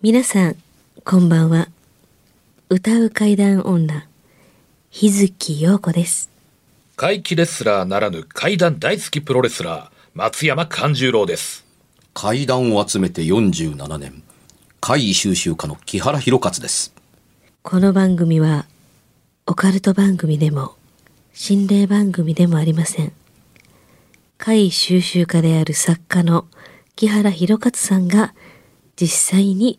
皆さん、こんばんは。歌う怪談女、日月陽子です。怪奇レスラーならぬ怪談大好きプロレスラー、松山勘十郎です。怪談を集めて47年怪異収集家の木原博勝ですこの番組は、オカルト番組でも、心霊番組でもありません。怪異収集家である作家の木原博勝さんが、実際に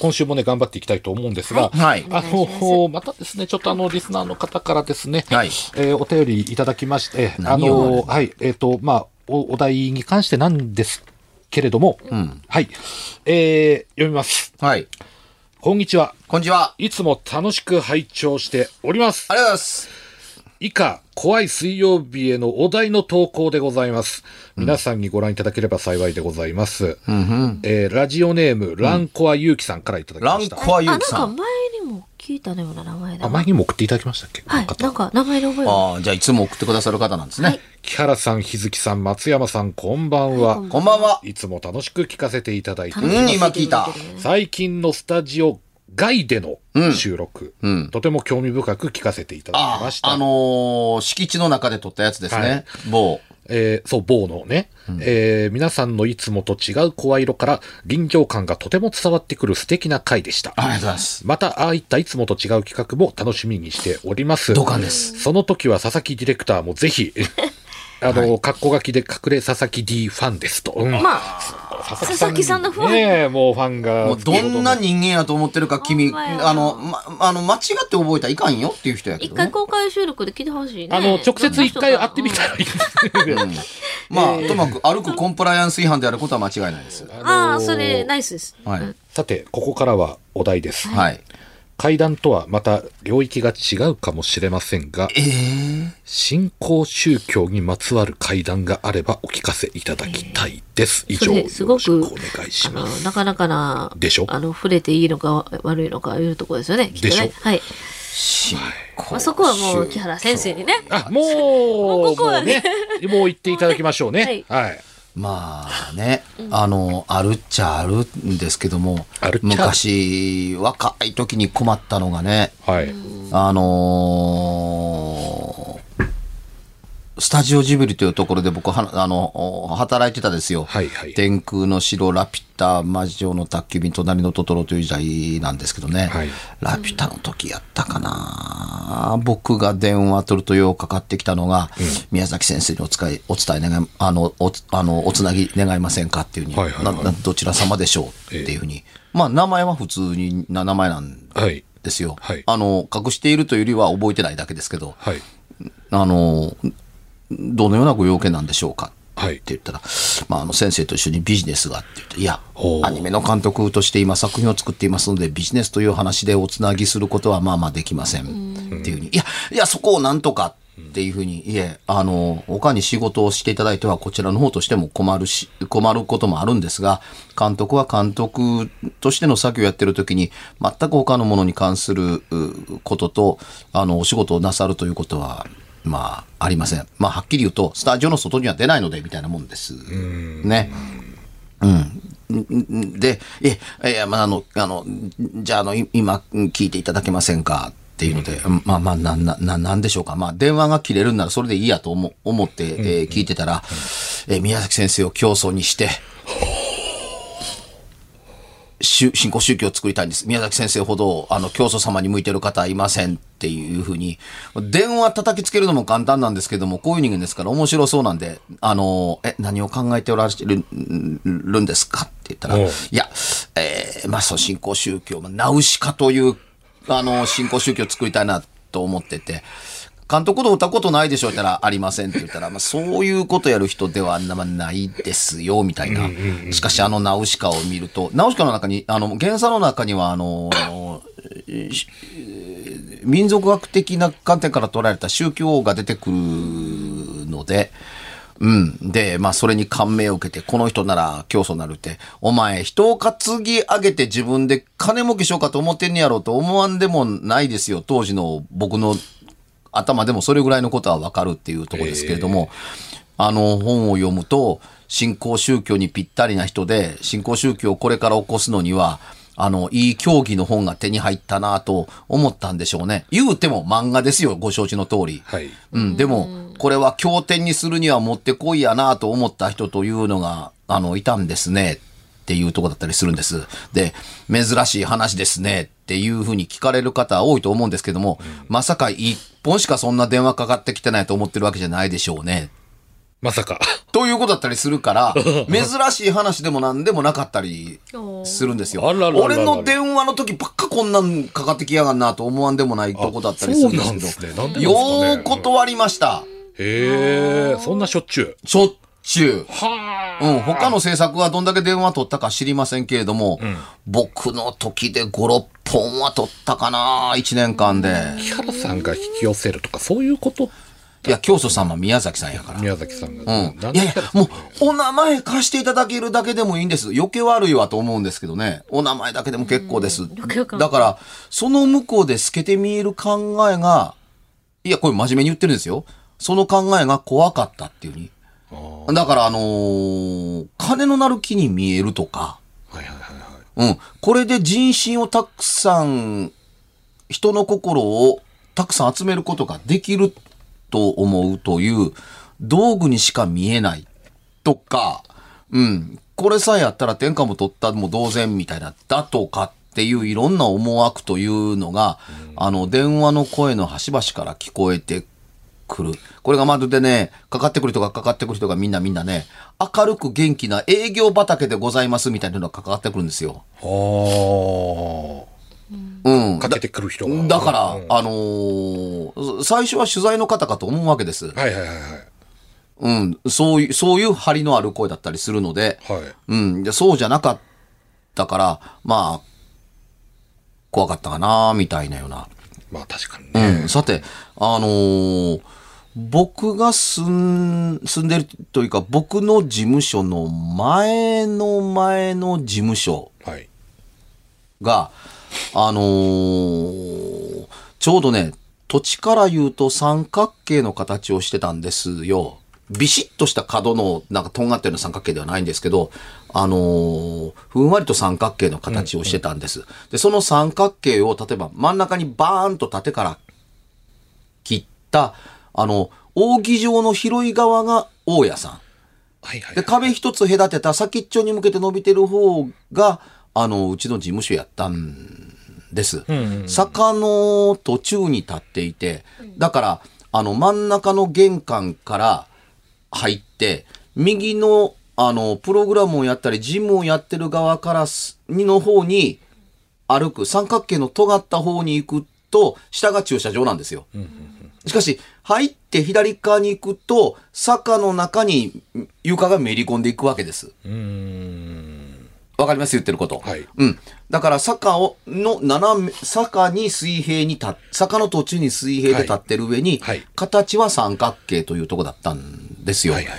今週もね、頑張っていきたいと思うんですが、はい。あの、またですね、ちょっとあの、リスナーの方からですね、はい。えーお便りいただきまして、あの、はい、えっ、と、まあ、お、お題に関してなんですけれども、ん。はい、えー読みます。はい。こんにちは。こんにちは。あいつも楽しく拝聴しております。りがとうございます以下、怖い水曜日へのお題の投稿でございます。皆さんにご覧いただければ幸いでございます。えーラジオネーム、ランコアユウキさんからいただきランました。コアユウキさん。前にも聞いたような名前だ。あ、前にも送っていただきましたっけ？はい、なんか名前の覚えが。ああじゃあいつも送ってくださる方なんですね、はい。木原さん、日月さん、松山さん、こんばんは。こんばんは。いつも楽しく聞かせていただいておうん今聞いた。最近のスタジオ外でのうん。収録、うん。とても興味深く聞かせていただきあました。あのー敷地の中で撮ったやつですね、はい。某。えーそう、某のね、えー皆さんのいつもと違う声色から臨場感がとても伝わってくる素敵な回でした。ありがとうございます。また、ああいったいつもと違う企画も楽しみにしております。同感です。その時は佐々木ディレクターもぜひ、あの、格好書きで隠れ佐々木 D ファンですと。うんまあ、佐佐々木さんのファンねえ、もうファンが。もうどんな人間やと思ってるか君あの,、ま、あの間違って覚えたらいかんよっていう人やけど、ね、一回公開収録で聞いてほしいね。あの、直接一回会ってみたらいいですまあ、ともかく歩くコンプライアンス違反であることは間違いないですああ、それ、ナイスです。はい、さて、ここからはお題です。はい階段とはまた領域が違うかもしれませんが、ええ新興宗教にまつわる階段があればお聞かせいただきたいです。以上、それよすごくお願いします。なかなかな、でしょ？あの、触れていいのか悪いのかいうところですよね。ねでしょ？はい。まあ、そこはもう木原先生にね。あ、もう、ここはねもうね、もう言っていただきましょうね。はい。まあね、あの、あるっちゃあるんですけども昔、若い時に困ったのがね、はい。あのースタジオジブリというところで僕は、あの、働いてたですよ。はいはい天空の城、ラピュタ、魔女の宅急便、隣のトトロという時代なんですけどね。はいラピュタの時やったかな僕が電話取るとようかかってきたのが、宮崎先生にお使い、お伝え願い、あの、おつ、あの、おつなぎ願いませんかっていうふうに、はいはいはいななどちら様でしょうっていうふうに。まあ、名前は普通にな名前なんはい。ですよ。はいあの、隠しているというよりは覚えてないだけですけど、はい。あの、どのようなご用件なんでしょうか？はい。って言ったら、まあ、あの先生と一緒にビジネスがって言って、いやアニメの監督として今作品を作っていますので、ビジネスという話でおつなぎすることはまあまあできません。っていうふうに、いや、いや、そこをなんとかっていうふうに、いえ、あの、他に仕事をしていただいては、こちらの方としても困るし、困ることもあるんですが、監督は監督としての作業をやってる時に、全く他のものに関するうことと、あの、お仕事をなさるということは、まあ、ありません。まあ、はっきり言うと、スタジオの外には出ないので、みたいなもんです。ね。うん。で、え、え、まあ、あの、あの、じゃあ、あの、今、聞いていただけませんか？っていうので、まあまあ、な、な、な、んでしょうか？まあ、電話が切れるんならそれでいいやと思思って、えー聞いてたら、えー宮崎先生を競争にして、新興宗教を作りたいんです。宮崎先生ほど、あの、教祖様に向いてる方はいませんっていうふうに、電話叩きつけるのも簡単なんですけども、こういう人間ですから面白そうなんで、あの、え、何を考えておられるるんですかって言ったら、いや、えーまあ、そう、新興宗教、まあナウシカという、あの、新興宗教を作りたいなと思ってて、監督の歌うことないでしょって言ったら、ありませんって言ったら、まあ、そういうことやる人ではなまあないですよ、みたいな。しかし、あのナウシカを見ると、ナウシカの中に、あの、原作の中には、あの、し民族学的な観点から捉えた宗教が出てくるので、うん。で、まあ、それに感銘を受けて、この人なら教祖になるって、お前、人を担ぎ上げて自分で金儲けしようかと思ってんねやろうと思わんでもないですよ。当時の僕の頭でもそれぐらいのことはわかるっていうところですけれども、あの本を読むと、新興宗教にぴったりな人で、新興宗教をこれから起こすのには、あの、いい競技の本が手に入ったなと思ったんでしょうね。言うても漫画ですよ、ご承知の通り。はい。うん、でも、これは経典にするにはもってこいやなと思った人というのが、あの、いたんですね。っていうとこだったりするんです。で、珍しい話ですね。っていうふうに聞かれる方多いと思うんですけども、まさか一本しかそんな電話かかってきてないと思ってるわけじゃないでしょうね。まさか。ということだったりするから、珍しい話でも何でもなかったりするんですよ。あらららら俺の電話の時ばっかこんなんかかってきやがんなと思わんでもないとこだったりするんですそうなんですけど。よう断りました。へえ、そんなしょっちゅう。しょっちゅう。はうん、他の制作はどんだけ電話取ったか知りませんけれども、僕の時で5、6本は取ったかな、1年間で。木原さんが引き寄せるとか、そういうこといや、教祖様宮崎さんやから。宮崎さんが。うん。いやいやで、もう、お名前貸していただけるだけでもいいんです。余計悪いわと思うんですけどね。お名前だけでも結構です。だから、その向こうで透けて見える考えが、いや、これ真面目に言ってるんですよ。その考えが怖かったっていうに。だから、あのー金のなる木に見えるとか、はいはいはいはい。うん。これで人心をたくさん、人の心をたくさん集めることができると思うという道具にしか見えないとか、うん。これさえやったら天下も取ったも同然みたいな、だとかっていういろんな思惑というのが、あの、電話の声の端々から聞こえてくる。これがまるでね、かかってくる人がかかってくる人がみんなみんなね、明るく元気な営業畑でございますみたいなのがかかってくるんですよ。はうん。あ。かけてくる人が。だから、うんあのー最初は取材の方かと思うわけです。はいはいはいはい。うん。そういう、そういう張りのある声だったりするので、はい。うん。でそうじゃなかったから、まあ、怖かったかな、みたいなような。まあ確かにうね。ん。さて、あのー僕が住ん、住んでるというか、僕の事務所の前の前の事務所はい。が、あのーちょうどね、土地から言うと三角形の形をしてたんですよ。ビシッとした角の、なんかとんがったような三角形ではないんですけど、あのーふんわりと三角形の形をしてたんです。で、その三角形を、例えば真ん中にバーンと縦から切った、あの、扇状の広い側が大家さん。はいはいで、。壁一つ隔てた先っちょに向けて伸びてる方が、あの、うちの事務所やったんです。坂の途中に立っていて、だから、あの、真ん中の玄関から入って、右の、あの、プログラムをやったり、ジムをやってる側からす、にの方に歩く、三角形の尖った方に行くと、下が駐車場なんですよ。しかし、入って左側に行くと、坂の中に床がめり込んでいくわけです。うーん。わかります？言ってること。はいうん。だから坂を、の斜め、坂に水平に立っ、坂の途中に水平で立ってる上に、はいはい形は三角形というとこだったんですよ。はいはい。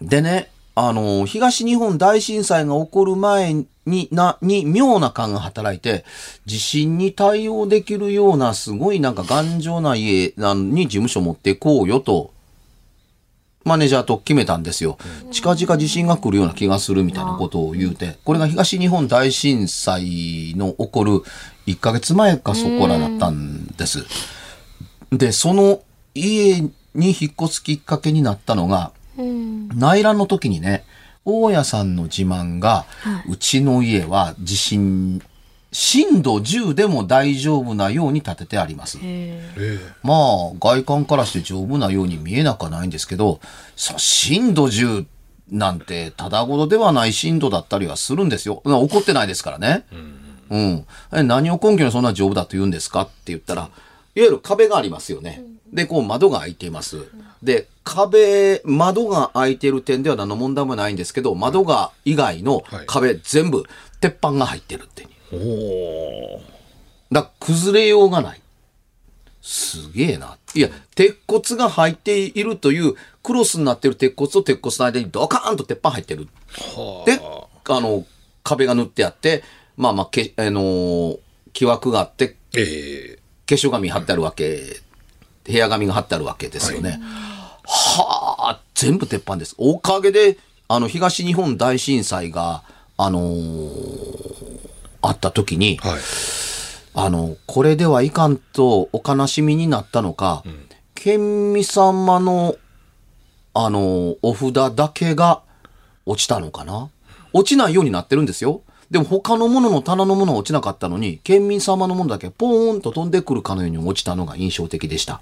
でね、あの、東日本大震災が起こる前に、な、に妙な感が働いて、地震に対応できるような、すごいなんか頑丈な家なのに事務所持っていこうよと、マネージャーと決めたんですよ。近々地震が来るような気がするみたいなことを言うて、これが東日本大震災の起こる1ヶ月前かそこらだったんです。で、その家に引っ越すきっかけになったのが、内乱の時にね、大家さんの自慢が、うちの家は地震、震度10でも大丈夫なように建ててあります。まあ、外観からして丈夫なように見えなくはないんですけど、さ震度10なんて、ただごとではない震度だったりはするんですよ。怒ってないですからね。うん。え何を根拠にそんな丈夫だと言うんですかって言ったら、いわゆる壁がありますよね。で、こう窓が開いています。で、壁、窓が開いてる点では何の問題もないんですけど、窓が以外の壁全部、鉄板が入ってるって。おおだ崩れようがない。すげえな。いや、鉄骨が入っているという、クロスになってる鉄骨と鉄骨の間にドカーンと鉄板入ってる。はで、あの、壁が塗ってあって、まあまあ、け、あのー木枠があって、え化粧紙貼ってあるわけ、部屋紙が貼ってあるわけですよね。はあ、全部鉄板です。おかげで、あの、東日本大震災が、あのーあった時に、ー、はいあの、これではいかんとお悲しみになったのか、県民様の、あの、お札だけが落ちたのかな落ちないようになってるんですよ。でも他のものの棚のものは落ちなかったのに、県民様のものだけポーンと飛んでくるかのように落ちたのが印象的でした。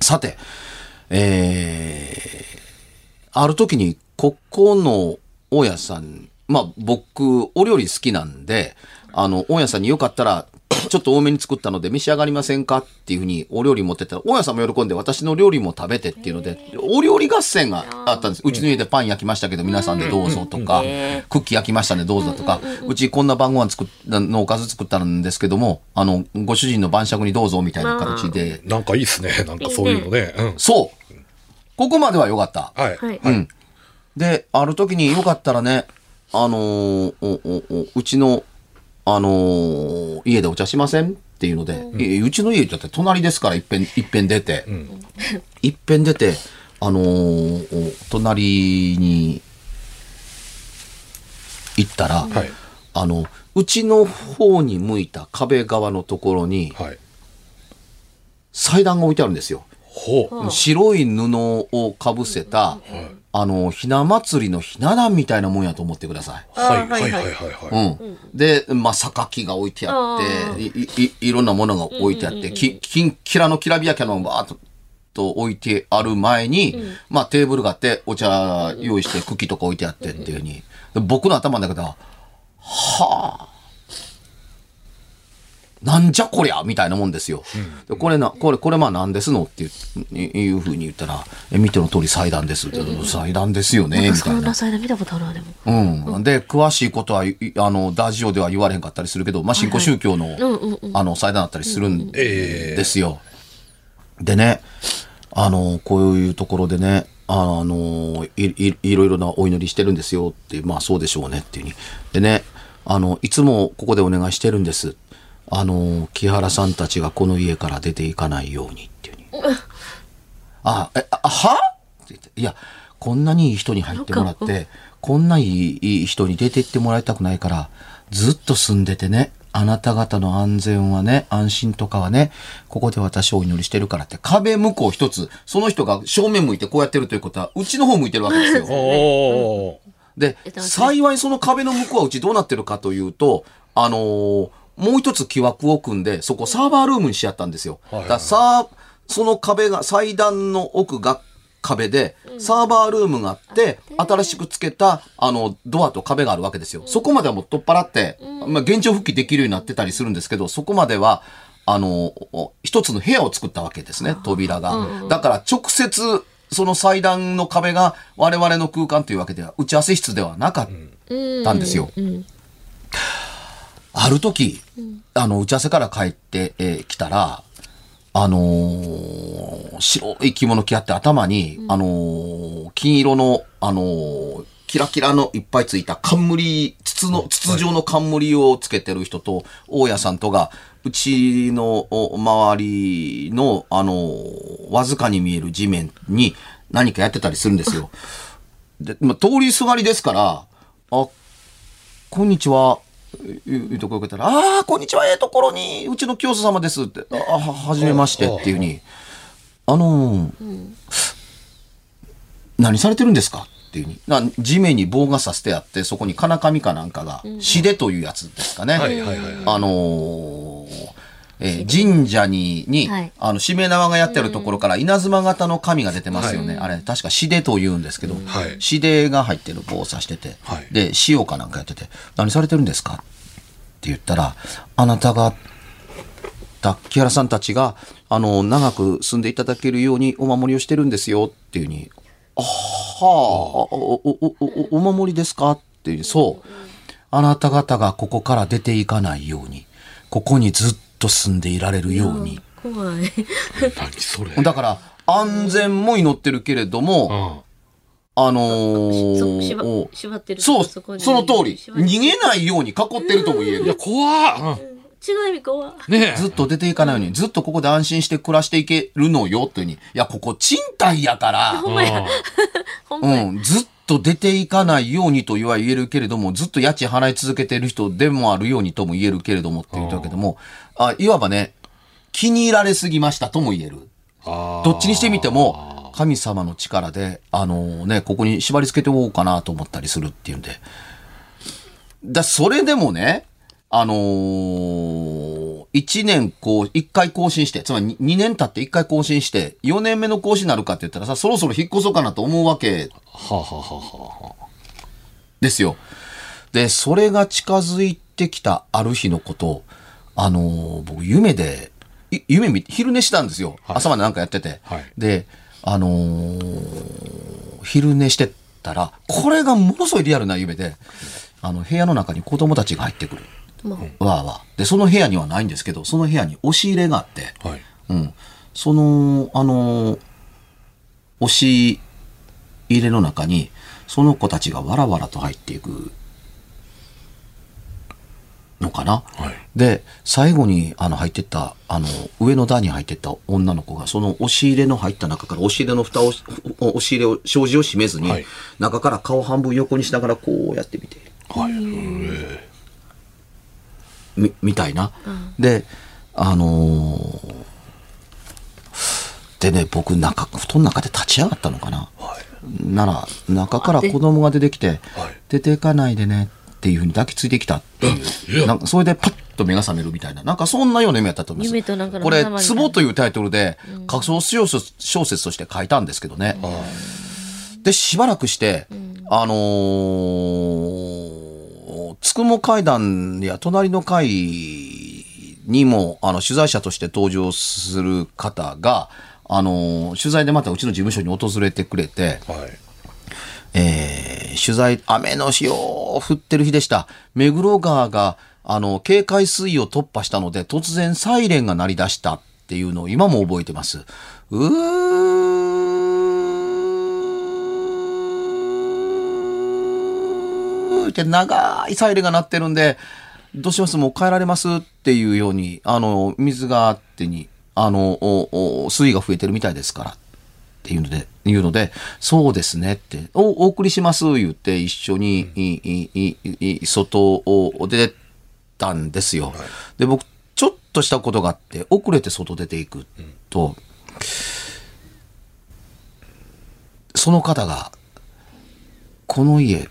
さて、えー、ある時に、ここの大家さん、まあ僕、お料理好きなんで、あの、大家さんによかったら、ちょっと多めに作ったので召し上がりませんかっていうふうにお料理持ってったら、大家さんも喜んで私の料理も食べてっていうので、お料理合戦があったんです。うちの家でパン焼きましたけど皆さんでどうぞとか、クッキー焼きましたねどうぞとか、うちこんな晩ご飯作ったのおかず作ったんですけども、あの、ご主人の晩酌にどうぞみたいな形で、なんかいいっすね。なんかそういうのね。うん。そうここまでは良かった。はい、はい。うん。で、ある時によかったらね、あのーおおおうちの、あのー家でお茶しませんっていうので、いやうちの家だって隣ですから、いっぺん、いっぺん出て、いっぺん出て、あのーお隣に行ったら、はいあの、うちの方に向いた壁側のところにはい祭壇が置いてあるんですよ。ほう。白い布をかぶせた、あの、ひな祭りのひな壇みたいなもんやと思ってください。はいはい。はいはいはい、うん。で、まあ、榊が置いてあって、いいいいろんなものが置いてあって、き、キンキラのきらびやかなのがバーッとと置いてある前に、まあ、テーブルがあって、お茶用意して、クッキーとか置いてあってっていうふうに。で僕の頭の中では、はあ、なんじゃこりゃみたいなもんですよ。でこれな、これ、これまあ何ですの？っていういうふうに言ったら、え、見ての通り祭壇ですって。祭壇ですよねみたいなな。サイダー見たことあるわ、でも。うん。で、詳しいことは、いあの、ダジオでは言われへんかったりするけど、まあ、新興宗教の、あの、祭壇だったりするんええですよ。でね、あの、こういうところでね、あの、いいいろいろなお祈りしてるんですよって、まあ、そうでしょうねっていうふうに。でね、あの、いつもここでお願いしてるんです。あの、木原さんたちがこの家から出ていかないようにっていうふうに。あ、え、あ、は？って言って、いや、こんなにいい人に入ってもらって、こんないいいい人に出て行ってもらいたくないから、ずっと住んでてね、あなた方の安全はね、安心とかはね、ここで私お祈りしてるからって、壁向こう一つ、その人が正面向いてこうやってるということは、うちの方向いてるわけですよ。おおでえっ、と幸いその壁の向こうはうちどうなってるかというと、あのーもう一つ木枠を組んで、そこサーバールームにしちゃったんですよ。はいはいだからさその壁が、祭壇の奥が壁で、サーバールームがあって、新しくつけた、あの、ドアと壁があるわけですよ。そこまではもう取っ払って、まあ、現状復帰できるようになってたりするんですけど、そこまでは、あの、お一つの部屋を作ったわけですね、扉が。だから直接、その祭壇の壁が我々の空間というわけでは、打ち合わせ室ではなかったんですよ。ある時、あの、打ち合わせから帰ってき、えー来たら、あのー白い着物着合って頭に、あのー金色の、あのーキラキラのいっぱいついた冠、筒の、筒状の冠をつけてる人と、大家さんとが、うちのお周りの、あのーわずかに見える地面に何かやってたりするんですよ。で、まあ、通りすがりですから、あ、こんにちは。いうところから、ああ、こんにちは、ええところに、うちの教祖様ですって、ああ、ははじめましてっていうふうに、あのー何されてるんですか？っていうふうに。な地面に棒が刺してあって、そこに金紙かなんかが、しでというやつですかね。はいはいはいはい。あのーえー神社に、に、はい。あの、しめ縄がやってるところから稲妻型の紙が出てますよね。あれ、確かしでと言うんですけど、はい。しでが入ってる棒を刺してて、はい。で、塩かなんかやってて、何されてるんですか？って言ったら、あなたが、た木原さんたちが、あの、長く住んでいただけるようにお守りをしてるんですよ。っていうふうに、あはあ、お、お、お、お、お守りですか？っていう、そう。あなた方がここから出ていかないように、ここにずっと住んでいられるように。怖い。何それ。だから、安全も祈ってるけれども、うん。あのーそ縛縛ってるそう、そその通り。逃げないように囲ってるとも言えるいや、。怖っ。違う意味怖ねえ。ずっと出ていかないように、ずっとここで安心して暮らしていけるのよっていうふうに。いや、ここ賃貸やから、ほん。うん、ずっと出ていかないようにとは言えるけれども、ずっと家賃払い続けてる人でもあるようにとも言えるけれどもって言ったわけども、あいわばね、気に入られすぎましたとも言える。どっちにしてみても、神様の力で、あのね、ここに縛り付けておこうかなと思ったりするっていうんで。だ、それでもね、あのー、1年こう、1回更新して、つまり2年経って1回更新して、4年目の更新になるかって言ったらさ、そろそろ引っ越そうかなと思うわけはあ、はあはあはあ、ですよ。で、それが近づいてきたある日のこと、あのー僕夢で、い夢見昼寝したんですよ。はい朝までなんかやってて。はいで、あのー昼寝してたら、これがものすごいリアルな夢で、あの、部屋の中に子供たちが入ってくる。まあわーわーで、その部屋にはないんですけど、その部屋に押し入れがあって、はい。うん。その、あのー押し入れの中に、その子たちがわらわらと入っていくのかな？はい。で、最後にあの入ってった、あの、上の段に入ってった女の子が、その押し入れの入った中から、押し入れの蓋を、お押し入れを、障子を閉めずに、はい中から顔半分横にしながらこうやってみて、はい。み、みたいな。で、あのーでね、僕、中、布団の中で立ち上がったのかな？なら、中から子供が出てきて、はい出ていかないでねっていうふうに抱きついてきたっていう。なんかそれでパッと目が覚めるみたいな。なんかそんなような夢やったと思います。夢となんかのこれ、ツボというタイトルで、仮想小説小説として書いたんですけどね。で、しばらくして、あのーつくも階段や隣の階にも、あの、取材者として登場する方が、あのー取材でまたうちの事務所に訪れてくれて、はい。えー取材、雨の日を降ってる日でした。目黒川が、あの、警戒水位を突破したので、突然サイレンが鳴り出したっていうのを今も覚えてます。うーって長いサイレンが鳴ってるんで、どうします？もう帰られます？っていうように、あの、水があってに、あの、おお水位が増えてるみたいですから。ていうので、言うので、そうですねって、お、お送りします言って一緒に、いいいい外を出てたんですよ。で、僕、ちょっとしたことがあって、遅れて外出ていくと、その方が、この家、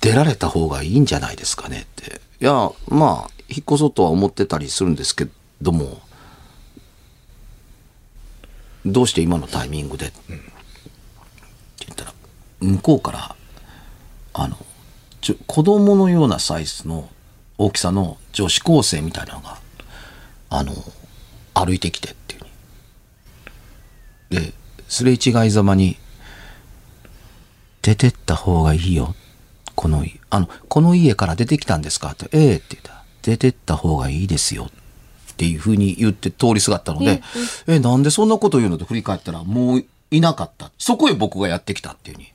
出られた方がいいんじゃないですかねって。いや、まあ、引っ越そうとは思ってたりするんですけども、どうして今のタイミングで、って言ったら、向こうから、あの、ちょ子供のようなサイズの大きさの女子高生みたいなのが、あの、歩いてきてっていう。で、すれ違いざまに、出てった方がいいよ。この、あの、この家から出てきたんですか？って、ええって言ったら、出てった方がいいですよ。っていうふうに言って通りすがったので、え、なんでそんなこと言うのって振り返ったら、もういなかった。そこへ僕がやってきたっていうに。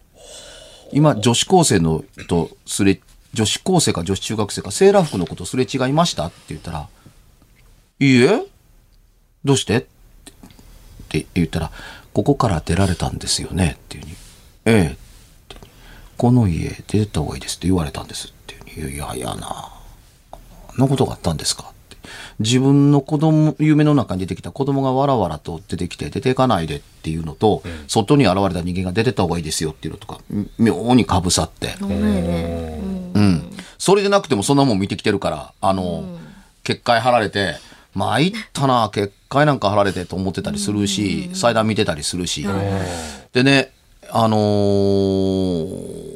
今、女子高生のとすれ、女子高生か女子中学生かセーラー服のことすれ違いましたって言ったら、いいえ？どうして？って言ったら、ここから出られたんですよねっていうに。ええこの家出た方がいいですって言われたんですっていうに。いやいやな。なことがあったんですか？自分の子供、夢の中に出てきた子供がわらわらと出てきて、出ていかないでっていうのと、外に現れた人間が出てった方がいいですよっていうのとか、妙にかぶさって。ほん。うん。それでなくてもそんなもん見てきてるから、あの、結界貼られて、参ったな、結界なんか貼られてと思ってたりするし、祭壇見てたりするし。でね、あのー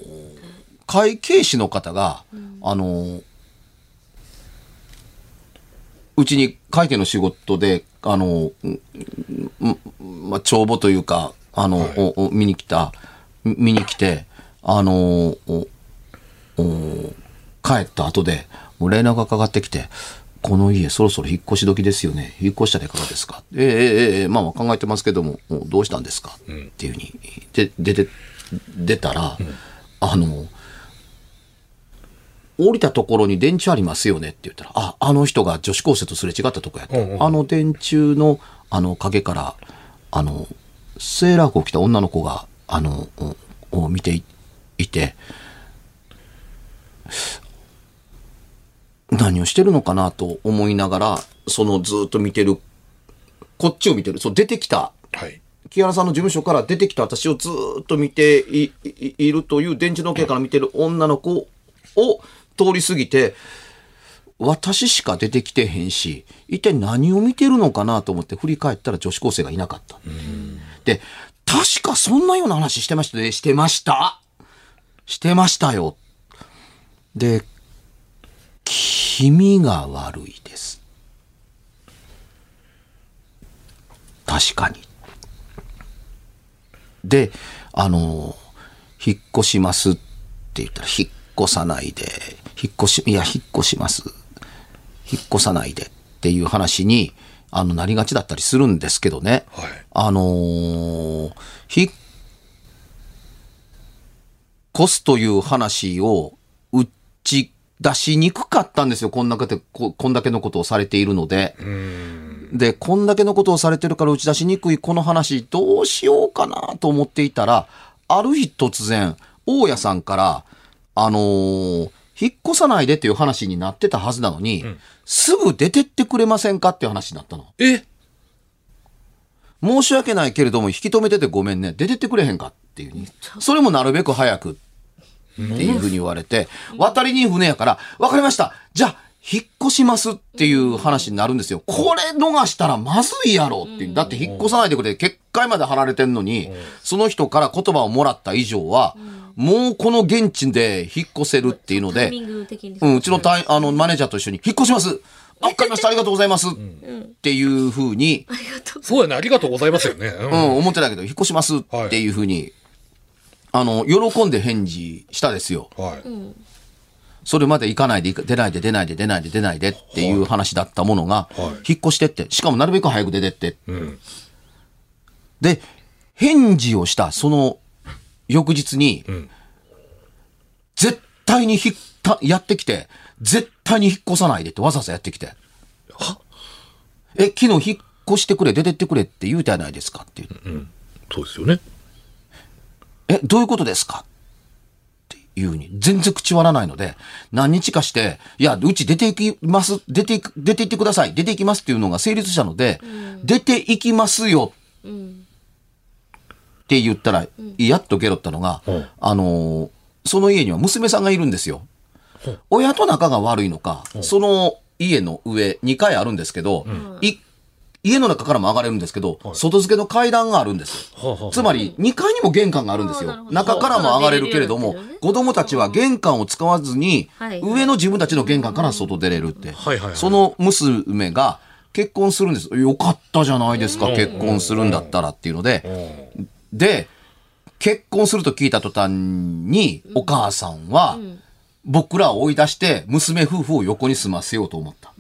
会計士の方が、あのーうちに会計の仕事で、あの、うんうんまあ、帳簿というか、あの、おお見に来た、見に来て、あの、おお帰った後で、もう連絡がかかってきて、この家そろそろ引っ越し時ですよね。引っ越したらいかがですか？ええええええまあまあ考えてますけども、おどうしたんですか、っていうふうに、で、出て、出たら、あの、降りたところに電柱ありますよねって言ったら、あ、あの人が女子高生とすれ違ったとこやって、あの電柱の、あの影から、あの、セーラー服を着た女の子が、あの、をを見ていいて、何をしてるのかなと思いながら、そのずっと見てる、こっちを見てる、そう出てきた、はい。木原さんの事務所から出てきた私をずっと見ているという電池の系から見てる女の子を通り過ぎて、私しか出てきてへんし、一体何を見てるのかなと思って振り返ったら女子高生がいなかった。で、確かそんなような話してましたね。してました。してましたよ。で、君が悪いです。確かに。で、あの、引っ越しますって言ったら、引っ越さないで、引っ越し、いや、引っ越します。引っ越さないでっていう話に、あの、なりがちだったりするんですけどね。はいあのー引っ越すという話を打ち出しにくかったんですよ。こんだけで、ここんだけのことをされているので。で、こんだけのことをされてるから打ち出しにくいこの話どうしようかなと思っていたら、ある日突然、大家さんから、あのー引っ越さないでっていう話になってたはずなのに、すぐ出てってくれませんかっていう話になったの。え？申し訳ないけれども、引き止めててごめんね。出てってくれへんかっていうふうに。それもなるべく早くっていうふうに言われて、渡りに船やから、わかりました。じゃあ、引っ越しますっていう話になるんですよ。これ逃したらまずいやろっていう。だって引っ越さないでくれ、結界まで貼られてんのに、その人から言葉をもらった以上は、もうこの現地で引っ越せるっていうのでタイミ、ング的に。うん、うちのタイあのマネージャーと一緒に、引っ越しますあわかりました、ありがとうございますっていうふうに、ありがとう。そうやね。ありがとうございますよね。ううん、思ってたけど、引っ越しますっていうふうに、あの、喜んで返事したですよ。はい。それまで行かないで、出ないで、出ないで、出ないで、出ないでっていう話だったものが、引っ越してって、しかもなるべく早く出てって。んで、返事をしたその翌日に、ん。絶対に引ったやってきて、絶対に引っ越さないでってわざわざやってきて。え、昨日引っ越してくれ、出てってくれって言うてやないですかって。言うそうですよね。え、どういうことですかっていうふうに、全然口割らないので、何日かして、いや、うち出ていきます、出ていく、出て行ってください、出て行きますっていうのが成立したので、出て行きますよって言ったら、やっとゲロったのが、うん。あのーその家には娘さんがいるんですよ。親と仲が悪いのか、その家の上、2階あるんですけど、い家の中からも上がれるんですけど、外付けの階段があるんですつまり、2階にも玄関があるんですよ。中からも上がれるけれども子供たちは玄関を使わずにはい、上の自分たちの玄関から外出れるって。その娘が結婚するんです。よかったじゃないですか、うん。結婚するんだったらっていうので。うんで、結婚すると聞いた途端に、お母さんは、僕らを追い出して、娘夫婦を横に住ませようと思った。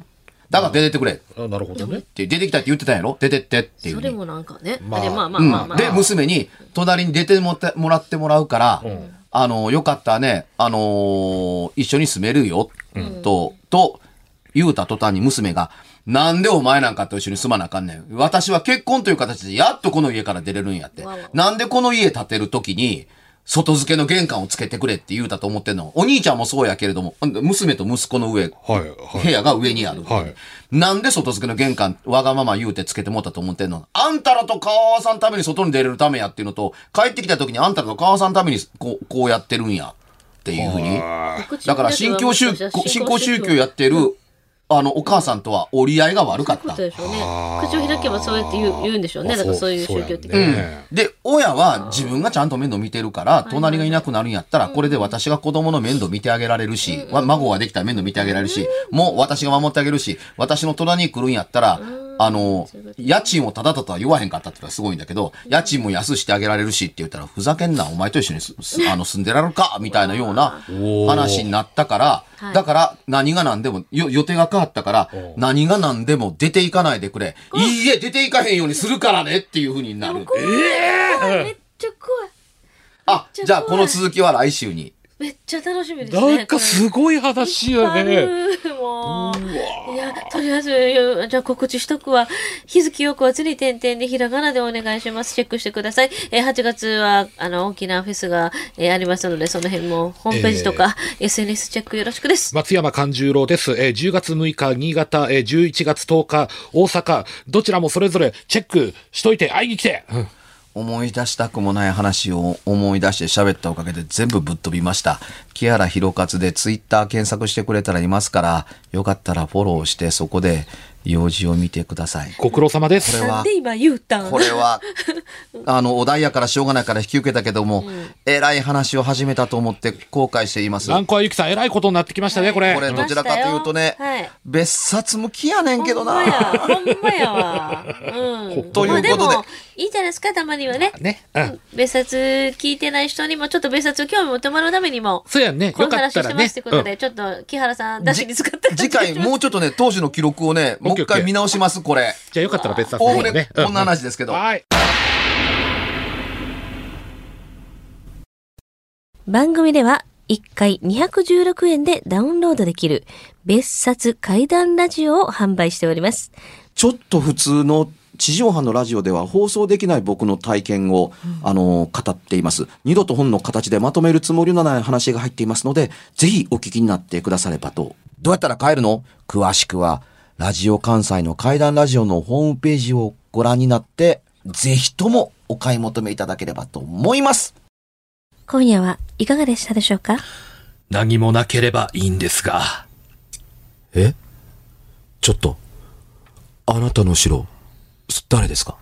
だから出てってくれ。っあなるほどね。て出てきたって言ってたんやろ？出てってっていう。そうれもなんかね。まあでまあまあまあまあ。うん、で、娘に、隣に出てもってもらってもらうから、んあの、よかったらね、あのー一緒に住めるよ、と、と、言うた途端に娘が、なんでお前なんかと一緒に住まなあかんねん。私は結婚という形でやっとこの家から出れるんやって。なんでこの家建てるときに、外付けの玄関をつけてくれって言うたと思ってんの？お兄ちゃんもそうやけれども、娘と息子の上、はいはい部屋が上にある。はいなんで外付けの玄関、わがまま言うてつけてもったと思ってんの？あんたらと川さんのために外に出れるためやっていうのと、帰ってきた時にあんたらと川さんのためにこうこうやってるんやっていうふうに。だから新教宗新興宗教やってる、あの、お母さんとは折り合いが悪かった。そういうことでしょうね。口を開けばそうやって言う言うんでしょうね。だからそういう宗教的に。そうやねで、親は自分がちゃんと面倒見てるから、隣がいなくなるんやったら、これで私が子供の面倒見てあげられるし、わ孫ができたら面倒見てあげられるし、もう私が守ってあげるし、私の隣に来るんやったら、あの、家賃をただただ言わへんかったってのはすごいんだけど、家賃も安してあげられるしって言ったら、ふざけんな、お前と一緒にすす あの住んでられるかみたいなような話になったから、だから何が何でも、よ予定が変わったから、何が何でも出ていかないでくれ。いいえ、出ていかへんようにするからねっていうふうになる。怖いめっちゃ怖い。あ、じゃあこの続きは来週に。めっちゃ楽しみですね。なんかすごい話やね。ね。もう。いや、とりあえず、じゃあ告知しとくわ。日付よくはつに点々でひらがなでお願いします。チェックしてください。えー、8月は、あの、大きなフェスが、えーありますので、その辺もホームページとか、SNS チェックよろしくです。松山勘十郎です。えー10月6日、新潟、えー11月10日、大阪、どちらもそれぞれチェックしといて、会いに来て。うん思い出したくもない話を思い出して喋ったおかげで全部ぶっ飛びました。木原博勝でツイッター検索してくれたらいますから、よかったらフォローしてそこで用事を見てください。ご苦労様です。これはなんで今言うたん？これは、あの、お題やからしょうがないから引き受けたけども、えらい話を始めたと思って後悔しています。南川ゆきさん、えらいことになってきましたね、これ。これどちらかというとね、はい別冊向きやねんけどな。ほんまや、ほんまやわ。うん。ということでまあでも、いいじゃないですか、たまにはね。ね。うん。別冊聞いてない人にも、ちょっと別冊興味持ってもらうためにも、そうやんね。こよかっの話したてまらね。すってことで、ちょっと木原さん、出しに使って次回もうちょっとね、当時の記録をね、もう一回見直します、これ。じゃあよかったら別冊おおねこんな話ですけど。はい。番組では1回216円でダウンロードできる別冊怪談ラジオを販売しております。ちょっと普通の地上波のラジオでは放送できない僕の体験を、あの、語っています。二度と本の形でまとめるつもりのない話が入っていますので、ぜひお聞きになってくださればと。どうやったら帰るの？詳しくは、ラジオ関西の怪談ラジオのホームページをご覧になって、ぜひともお買い求めいただければと思います。今夜はいかがでしたでしょうか？何もなければいいんですが。え？ちょっと、あなたの城、誰ですか？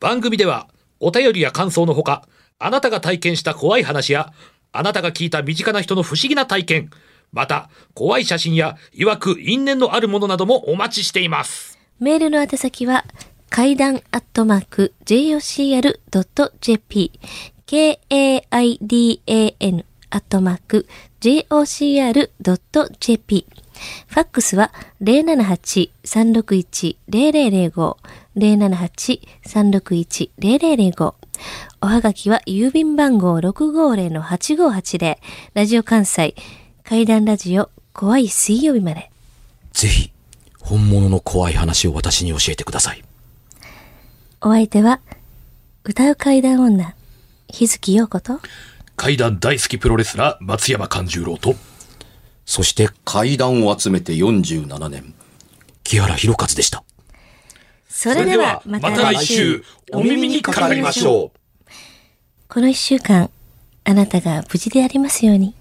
番組では、お便りや感想のほか、あなたが体験した怖い話や、あなたが聞いた身近な人の不思議な体験、また、怖い写真や、曰く因縁のあるものなどもお待ちしています。メールの宛先は、階段アットマーク jocr.jp k-a-i-d-a-n アットマーク jocr.jp ファックスは078-361-0005 078-361-0005おはがきは郵便番号650-8580ラジオ関西階段ラジオ怖い水曜日までぜひ、本物の怖い話を私に教えてください。お相手は、歌う階段女、日月陽子と、怪談大好きプロレスラー、松山勘十郎と、そして階段を集めて47年、木原博一でした。それではまた来週、お耳にかかりましょう。この一週間、あなたが無事でありますように。